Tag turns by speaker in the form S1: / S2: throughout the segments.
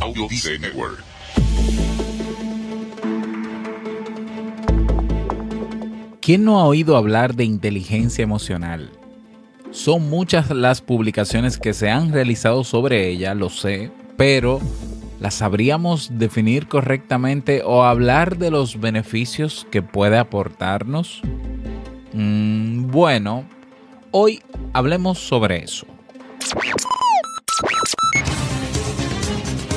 S1: Audio Dice Network.
S2: ¿Quién no ha oído hablar de inteligencia emocional? Son muchas las publicaciones que se han realizado sobre ella, lo sé, pero ¿las sabríamos definir correctamente o hablar de los beneficios que puede aportarnos? Mm, bueno, hoy hablemos sobre eso.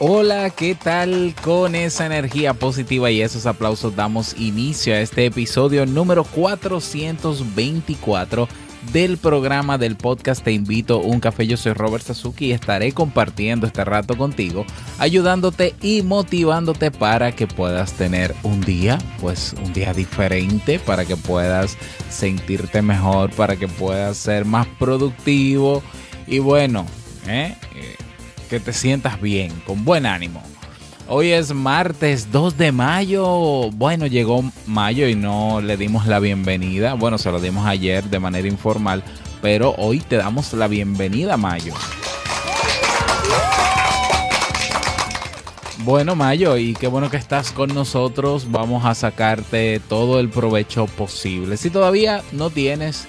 S2: Hola, ¿qué tal? Con esa energía positiva y esos aplausos damos inicio a este episodio número 424 del programa del podcast Te invito a un café. Yo soy Robert Sasuki y estaré compartiendo este rato contigo, ayudándote y motivándote para que puedas tener un día, pues un día diferente, para que puedas sentirte mejor, para que puedas ser más productivo y bueno, ¿eh? Que te sientas bien, con buen ánimo. Hoy es martes 2 de mayo. Bueno, llegó mayo y no le dimos la bienvenida. Bueno, se lo dimos ayer de manera informal, pero hoy te damos la bienvenida, Mayo. Bueno, Mayo, y qué bueno que estás con nosotros. Vamos a sacarte todo el provecho posible. Si todavía no tienes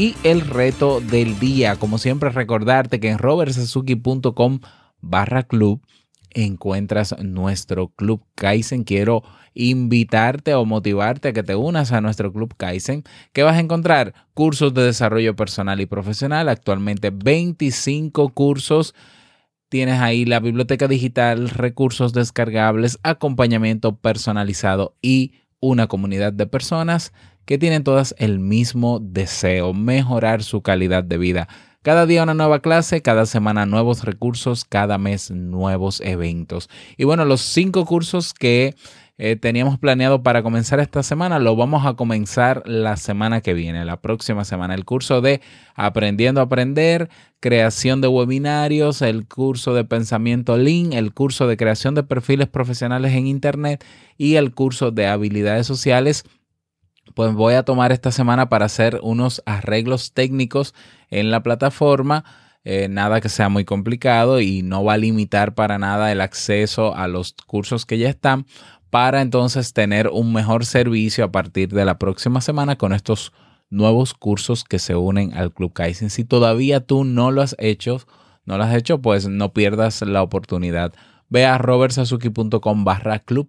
S2: y el reto del día. Como siempre, recordarte que en robertsazuki.com barra club encuentras nuestro club Kaizen. Quiero invitarte o motivarte a que te unas a nuestro club Kaizen, que vas a encontrar cursos de desarrollo personal y profesional, actualmente 25 cursos. Tienes ahí la biblioteca digital, recursos descargables, acompañamiento personalizado y una comunidad de personas que tienen todas el mismo deseo, mejorar su calidad de vida. Cada día una nueva clase, cada semana nuevos recursos, cada mes nuevos eventos. Y bueno, los cinco cursos que eh, teníamos planeado para comenzar esta semana, lo vamos a comenzar la semana que viene, la próxima semana. El curso de Aprendiendo a Aprender, creación de webinarios, el curso de pensamiento Lean, el curso de creación de perfiles profesionales en Internet y el curso de habilidades sociales pues voy a tomar esta semana para hacer unos arreglos técnicos en la plataforma. Eh, nada que sea muy complicado y no va a limitar para nada el acceso a los cursos que ya están para entonces tener un mejor servicio a partir de la próxima semana con estos nuevos cursos que se unen al Club Kaizen. Si todavía tú no lo has hecho, no lo has hecho, pues no pierdas la oportunidad. Ve a robertsazuki.com barra club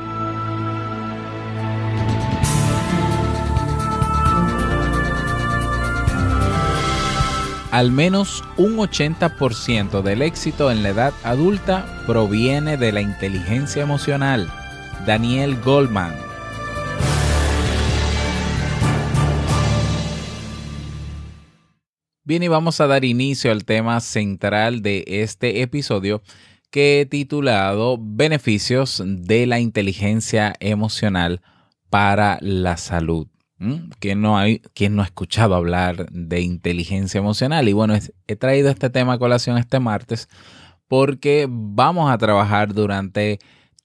S2: Al menos un 80% del éxito en la edad adulta proviene de la inteligencia emocional. Daniel Goldman. Bien, y vamos a dar inicio al tema central de este episodio que he titulado Beneficios de la inteligencia emocional para la salud. ¿Quién no, hay, no ha escuchado hablar de inteligencia emocional? Y bueno, he traído este tema a colación este martes porque vamos a trabajar durante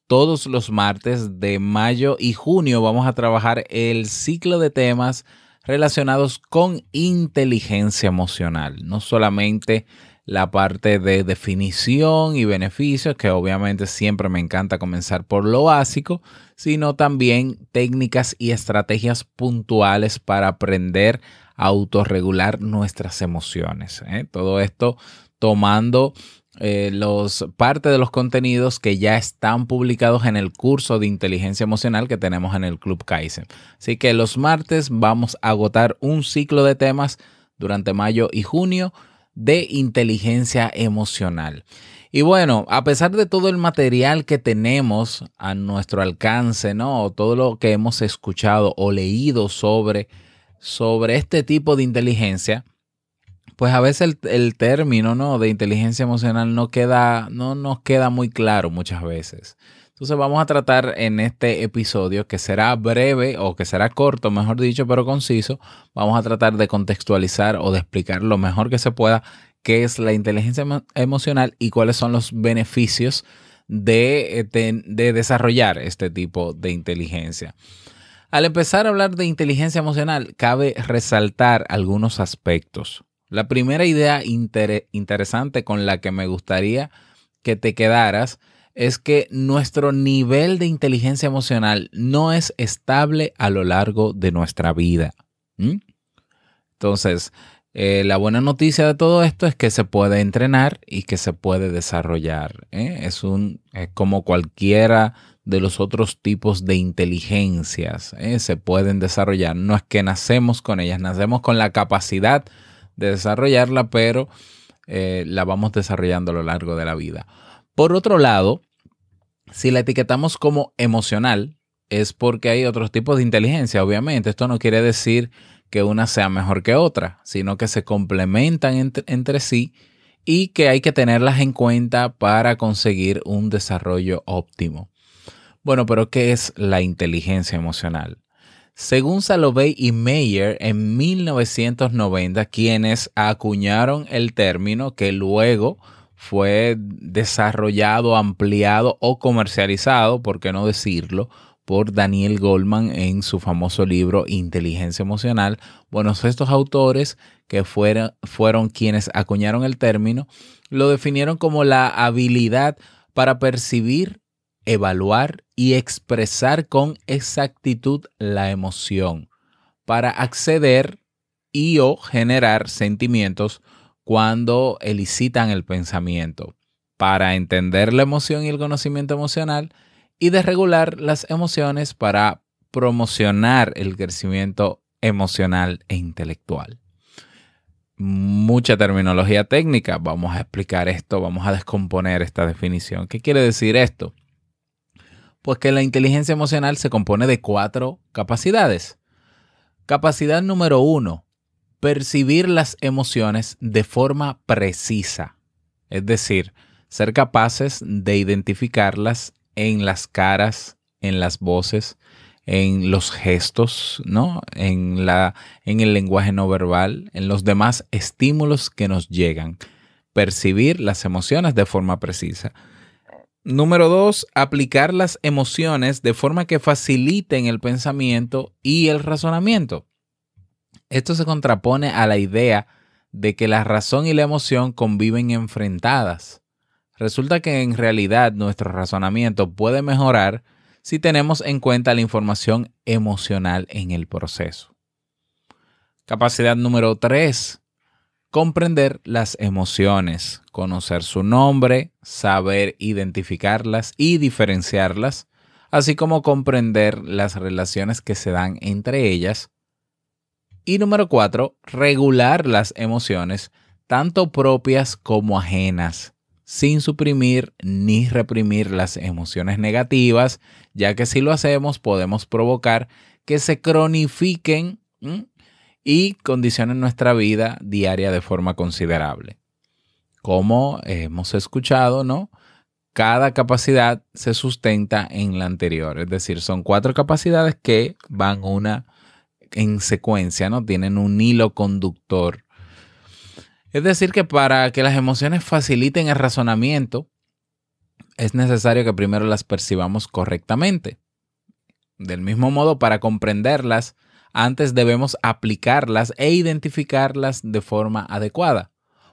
S2: todos los martes de mayo y junio. Vamos a trabajar el ciclo de temas relacionados con inteligencia emocional. No solamente la parte de definición y beneficios, que obviamente siempre me encanta comenzar por lo básico, sino también técnicas y estrategias puntuales para aprender a autorregular nuestras emociones. ¿eh? Todo esto tomando eh, los, parte de los contenidos que ya están publicados en el curso de inteligencia emocional que tenemos en el Club Kaizen. Así que los martes vamos a agotar un ciclo de temas durante mayo y junio de inteligencia emocional. Y bueno, a pesar de todo el material que tenemos a nuestro alcance, ¿no? Todo lo que hemos escuchado o leído sobre, sobre este tipo de inteligencia, pues a veces el, término, ¿no? De inteligencia emocional no queda, no nos queda muy claro muchas veces. Entonces vamos a tratar en este episodio, que será breve o que será corto, mejor dicho, pero conciso, vamos a tratar de contextualizar o de explicar lo mejor que se pueda qué es la inteligencia emocional y cuáles son los beneficios de, de, desarrollar este tipo de inteligencia. Al empezar a hablar de inteligencia emocional, cabe resaltar algunos aspectos. La primera idea interesante con la que me gustaría que te quedaras es que nuestro nivel de inteligencia emocional no es estable a lo largo de nuestra vida. Entonces, eh, la buena noticia de todo esto es que se puede entrenar y que se puede desarrollar. ¿eh? Es, un, como cualquiera de los otros tipos de inteligencias. ¿eh? Se pueden desarrollar. No es que nacemos con ellas, nacemos con la capacidad de desarrollarla, pero la vamos desarrollando a lo largo de la vida. Por otro lado, si la etiquetamos como emocional, es porque hay otros tipos de inteligencia, obviamente. Esto no quiere decir que una sea mejor que otra, sino que se complementan entre, sí y que hay que tenerlas en cuenta para conseguir un desarrollo óptimo. Bueno, pero ¿qué es la inteligencia emocional? Según Salovey y Mayer en 1990, quienes acuñaron el término que luego fue desarrollado, ampliado o comercializado, por qué no decirlo, por Daniel Goldman en su famoso libro Inteligencia Emocional. Bueno, estos autores que fueron, fueron quienes acuñaron el término, lo definieron como la habilidad para percibir, evaluar y expresar con exactitud la emoción, para acceder y o generar sentimientos cuando elicitan el pensamiento, para entender la emoción y el conocimiento emocional, y de regular las emociones para promocionar el crecimiento emocional e intelectual. Mucha terminología técnica, vamos a explicar esto, vamos a descomponer esta definición. ¿Qué quiere decir esto? Pues que la inteligencia emocional se compone de cuatro capacidades. Capacidad número uno, percibir las emociones de forma precisa, es decir, ser capaces de identificarlas en las caras, en las voces, en los gestos, ¿no? En, la, en el lenguaje no verbal, en los demás estímulos que nos llegan. Percibir las emociones de forma precisa. Número dos, aplicar las emociones de forma que faciliten el pensamiento y el razonamiento. Esto se contrapone a la idea de que la razón y la emoción conviven enfrentadas. Resulta que en realidad nuestro razonamiento puede mejorar si tenemos en cuenta la información emocional en el proceso. Capacidad número 3. Comprender las emociones, conocer su nombre, saber identificarlas y diferenciarlas, así como comprender las relaciones que se dan entre ellas. Y número 4. Regular las emociones, tanto propias como ajenas sin suprimir ni reprimir las emociones negativas, ya que si lo hacemos podemos provocar que se cronifiquen y condicionen nuestra vida diaria de forma considerable. Como hemos escuchado, ¿no? cada capacidad se sustenta en la anterior. Es decir, son cuatro capacidades que van una en secuencia, ¿no? Tienen un hilo conductor. Es decir, que para que las emociones faciliten el razonamiento, es necesario que primero las percibamos correctamente. Del mismo modo, para comprenderlas, antes debemos aplicarlas e identificarlas de forma adecuada.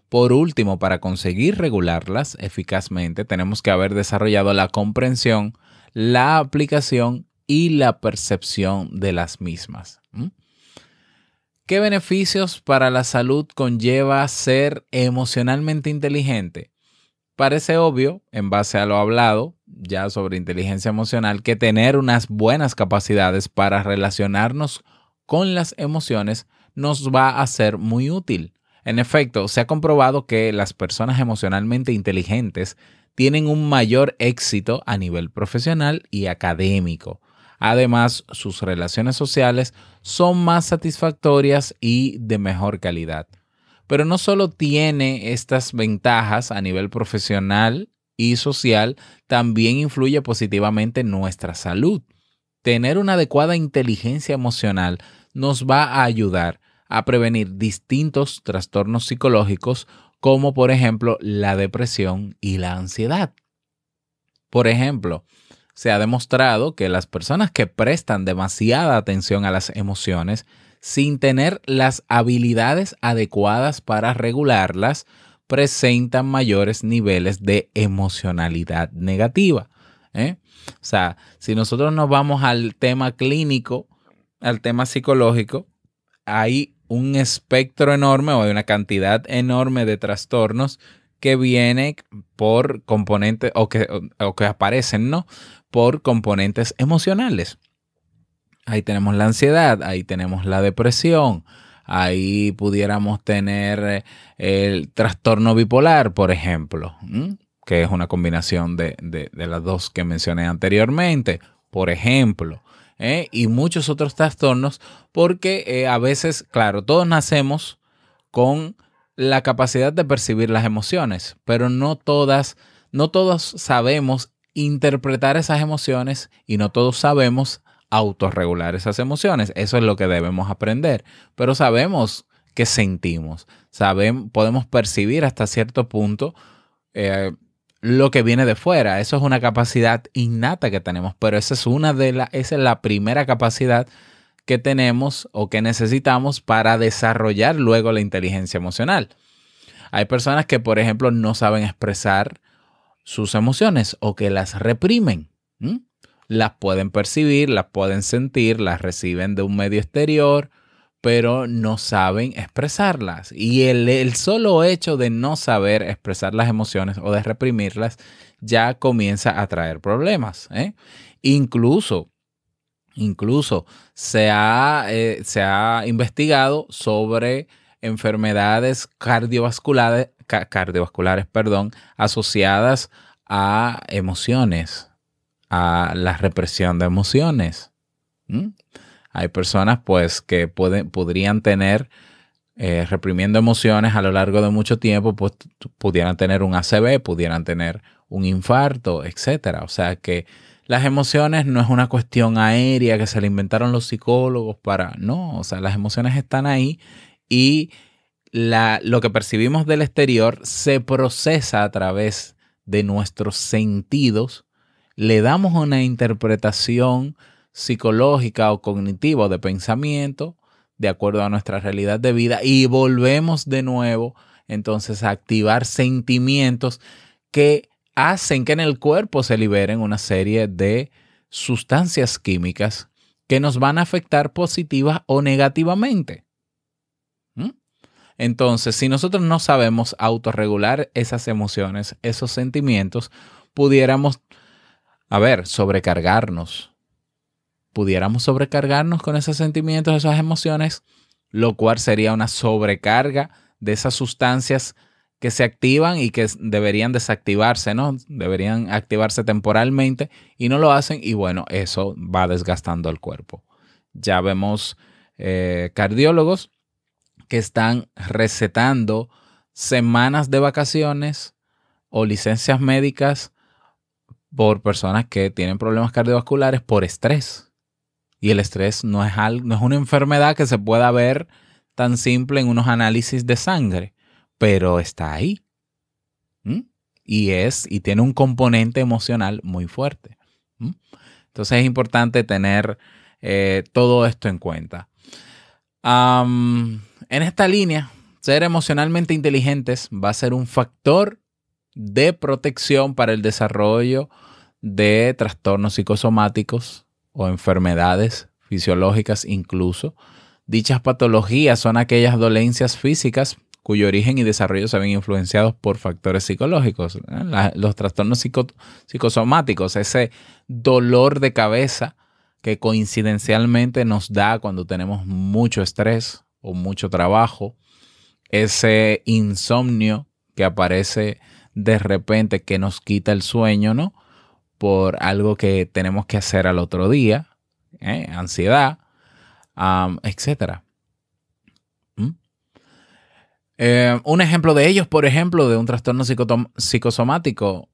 S2: Por último, para conseguir regularlas eficazmente, tenemos que haber desarrollado la comprensión, la aplicación y la percepción de las mismas. ¿Qué beneficios para la salud conlleva ser emocionalmente inteligente? Parece obvio, en base a lo hablado ya sobre inteligencia emocional, que tener unas buenas capacidades para relacionarnos con las emociones nos va a ser muy útil. En efecto, se ha comprobado que las personas emocionalmente inteligentes tienen un mayor éxito a nivel profesional y académico. Además, sus relaciones sociales son más satisfactorias y de mejor calidad. Pero no solo tiene estas ventajas a nivel profesional y social, también influye positivamente en nuestra salud. Tener una adecuada inteligencia emocional nos va a ayudar a prevenir distintos trastornos psicológicos como por ejemplo la depresión y la ansiedad. Por ejemplo, se ha demostrado que las personas que prestan demasiada atención a las emociones sin tener las habilidades adecuadas para regularlas, presentan mayores niveles de emocionalidad negativa. ¿eh? O sea, si nosotros nos vamos al tema clínico, al tema psicológico, hay un espectro enorme o hay una cantidad enorme de trastornos que viene por componentes o que, o que aparecen, ¿no? Por componentes emocionales. Ahí tenemos la ansiedad, ahí tenemos la depresión, ahí pudiéramos tener eh, el trastorno bipolar, por ejemplo, que es una combinación de, las dos que mencioné anteriormente, por ejemplo. ¿eh? y muchos otros trastornos, porque eh, a veces, claro, todos nacemos con la capacidad de percibir las emociones, pero no todas, no todos sabemos interpretar esas emociones y no todos sabemos autorregular esas emociones. Eso es lo que debemos aprender, pero sabemos que sentimos, sabemos, podemos percibir hasta cierto punto eh, lo que viene de fuera. Eso es una capacidad innata que tenemos, pero esa es una de las, esa es la primera capacidad que tenemos o que necesitamos para desarrollar luego la inteligencia emocional. Hay personas que, por ejemplo, no saben expresar sus emociones o que las reprimen. Las pueden percibir, las pueden sentir, las reciben de un medio exterior, pero no saben expresarlas. Y el, solo hecho de no saber expresar las emociones o de reprimirlas ya comienza a traer problemas. ¿eh? Incluso, incluso se ha, eh, se ha investigado sobre enfermedades cardiovasculares, cardiovasculares perdón, asociadas a emociones, a la represión de emociones. Hay personas pues que podrían tener eh, reprimiendo emociones a lo largo de mucho tiempo, pues pudieran tener un ACV, pudieran tener un infarto, etc. O sea que las emociones no es una cuestión aérea que se le inventaron los psicólogos para, no, o sea, las emociones están ahí y la, lo que percibimos del exterior se procesa a través de nuestros sentidos, le damos una interpretación psicológica o cognitiva o de pensamiento de acuerdo a nuestra realidad de vida y volvemos de nuevo entonces a activar sentimientos que hacen que en el cuerpo se liberen una serie de sustancias químicas que nos van a afectar positiva o negativamente. Entonces, si nosotros no sabemos autorregular esas emociones, esos sentimientos, pudiéramos, a ver, sobrecargarnos, pudiéramos sobrecargarnos con esos sentimientos, esas emociones, lo cual sería una sobrecarga de esas sustancias que se activan y que deberían desactivarse, ¿no? Deberían activarse temporalmente y no lo hacen y bueno, eso va desgastando el cuerpo. Ya vemos eh, cardiólogos que están recetando semanas de vacaciones o licencias médicas por personas que tienen problemas cardiovasculares por estrés. Y el estrés no es, algo, no es una enfermedad que se pueda ver tan simple en unos análisis de sangre, pero está ahí. ¿Mm? Y es, y tiene un componente emocional muy fuerte. ¿Mm? Entonces es importante tener eh, todo esto en cuenta. En esta línea, ser emocionalmente inteligentes va a ser un factor de protección para el desarrollo de trastornos psicosomáticos o enfermedades fisiológicas incluso. Dichas patologías son aquellas dolencias físicas cuyo origen y desarrollo se ven influenciados por factores psicológicos. los trastornos psicosomáticos, ese dolor de cabeza que coincidencialmente nos da cuando tenemos mucho estrés o mucho trabajo, ese insomnio que aparece de repente que nos quita el sueño, ¿no? Por algo que tenemos que hacer al otro día, ¿eh? ansiedad, etcétera. ¿Mm? Eh, un ejemplo de ellos, por ejemplo, de un trastorno psicosomático,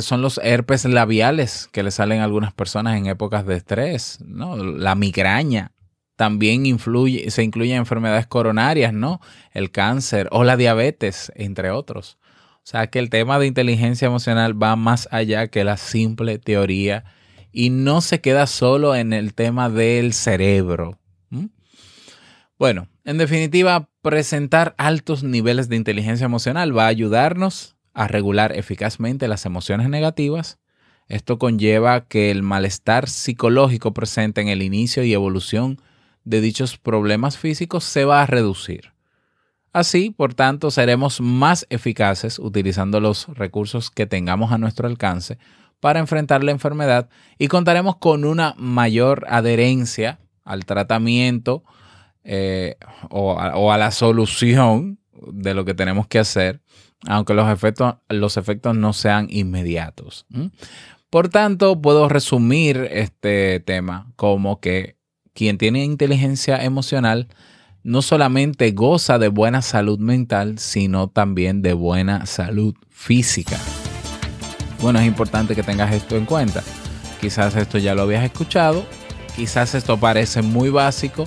S2: son los herpes labiales que le salen a algunas personas en épocas de estrés, ¿no? La migraña también influye, se incluyen enfermedades coronarias, ¿no? El cáncer o la diabetes, entre otros. O sea que el tema de inteligencia emocional va más allá que la simple teoría y no se queda solo en el tema del cerebro. Bueno, en definitiva, presentar altos niveles de inteligencia emocional va a ayudarnos a regular eficazmente las emociones negativas. Esto conlleva que el malestar psicológico presente en el inicio y evolución de dichos problemas físicos se va a reducir. Así, por tanto, seremos más eficaces utilizando los recursos que tengamos a nuestro alcance para enfrentar la enfermedad y contaremos con una mayor adherencia al tratamiento eh, o, a, la solución de lo que tenemos que hacer, aunque los efectos, los efectos no sean inmediatos. Por tanto, puedo resumir este tema como que quien tiene inteligencia emocional no solamente goza de buena salud mental, sino también de buena salud física. Bueno, es importante que tengas esto en cuenta. Quizás esto ya lo habías escuchado, quizás esto parece muy básico,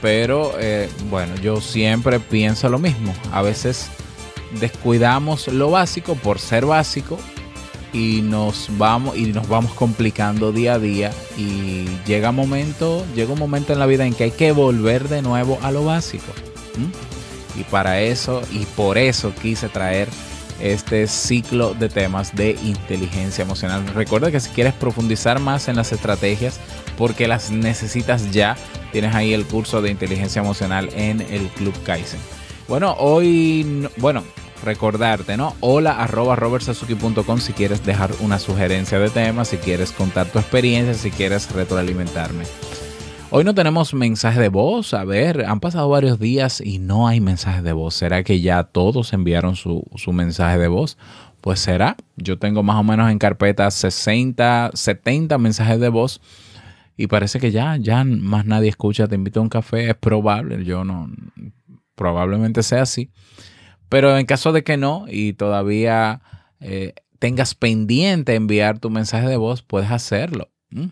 S2: pero eh, bueno, yo siempre pienso lo mismo. A veces descuidamos lo básico por ser básico y nos vamos y nos vamos complicando día a día y llega momento, llega un momento en la vida en que hay que volver de nuevo a lo básico. Y para eso y por eso quise traer este ciclo de temas de inteligencia emocional. Recuerda que si quieres profundizar más en las estrategias, porque las necesitas ya, tienes ahí el curso de inteligencia emocional en el Club Kaizen. Bueno, hoy, bueno, recordarte, ¿no? Hola arroba robertsazuki.com si quieres dejar una sugerencia de tema, si quieres contar tu experiencia, si quieres retroalimentarme. Hoy no tenemos mensaje de voz. A ver, han pasado varios días y no hay mensaje de voz. ¿Será que ya todos enviaron su, mensaje de voz? Pues será. Yo tengo más o menos en carpeta 60, 70 mensajes de voz. Y parece que ya, ya más nadie escucha. Te invito a un café. Es probable. Yo no. Probablemente sea así. Pero en caso de que no y todavía eh, tengas pendiente enviar tu mensaje de voz, puedes hacerlo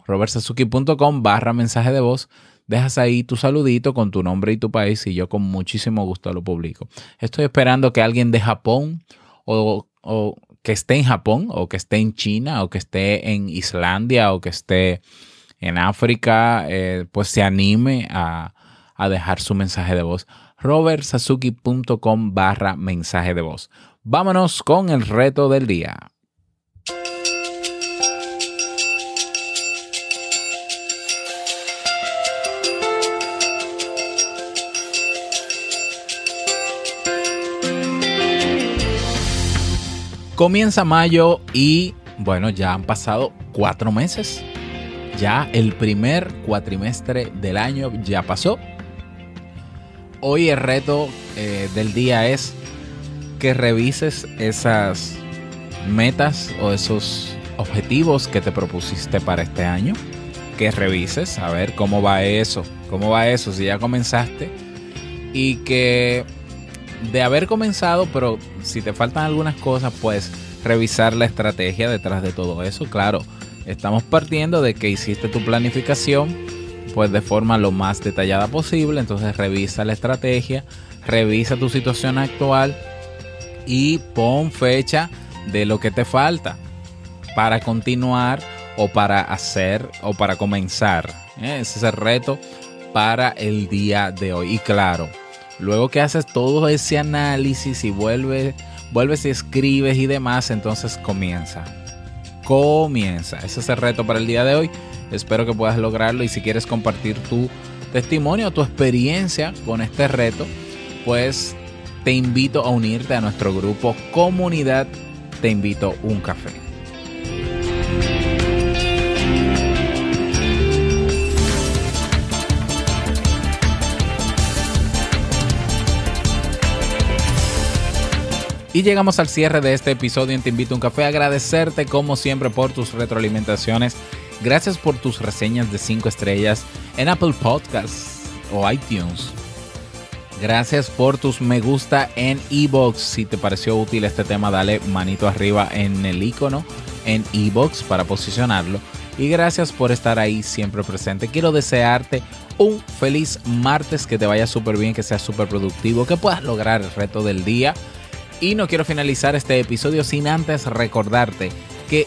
S2: robertsazuki.com barra mensaje de voz. Dejas ahí tu saludito con tu nombre y tu país y yo con muchísimo gusto lo publico. Estoy esperando que alguien de Japón o, que esté en Japón o que esté en China o que esté en Islandia o que esté en África, eh, pues se anime a, a dejar su mensaje de voz. robertsazuki.com barra mensaje de voz. Vámonos con el reto del día. Comienza mayo y bueno, ya han pasado cuatro meses. Ya el primer cuatrimestre del año ya pasó. Hoy el reto eh, del día es que revises esas metas o esos objetivos que te propusiste para este año. Que revises a ver cómo va eso, cómo va eso, si ya comenzaste. Y que de haber comenzado, pero si te faltan algunas cosas, pues revisar la estrategia detrás de todo eso. Claro, estamos partiendo de que hiciste tu planificación pues de forma lo más detallada posible, entonces revisa la estrategia, revisa tu situación actual y pon fecha de lo que te falta para continuar o para hacer o para comenzar. ¿eh? Ese es el reto para el día de hoy. Y claro, luego que haces todo ese análisis y vuelves, vuelves y escribes y demás, entonces comienza. Comienza. Ese es el reto para el día de hoy. Espero que puedas lograrlo y si quieres compartir tu testimonio, tu experiencia con este reto, pues te invito a unirte a nuestro grupo Comunidad Te invito un café. Y llegamos al cierre de este episodio en Te Invito un Café. Agradecerte como siempre por tus retroalimentaciones. Gracias por tus reseñas de 5 estrellas en Apple Podcasts o iTunes. Gracias por tus me gusta en Ebox. Si te pareció útil este tema, dale manito arriba en el icono en Ebox para posicionarlo. Y gracias por estar ahí siempre presente. Quiero desearte un feliz martes, que te vaya súper bien, que sea súper productivo, que puedas lograr el reto del día y no quiero finalizar este episodio sin antes recordarte que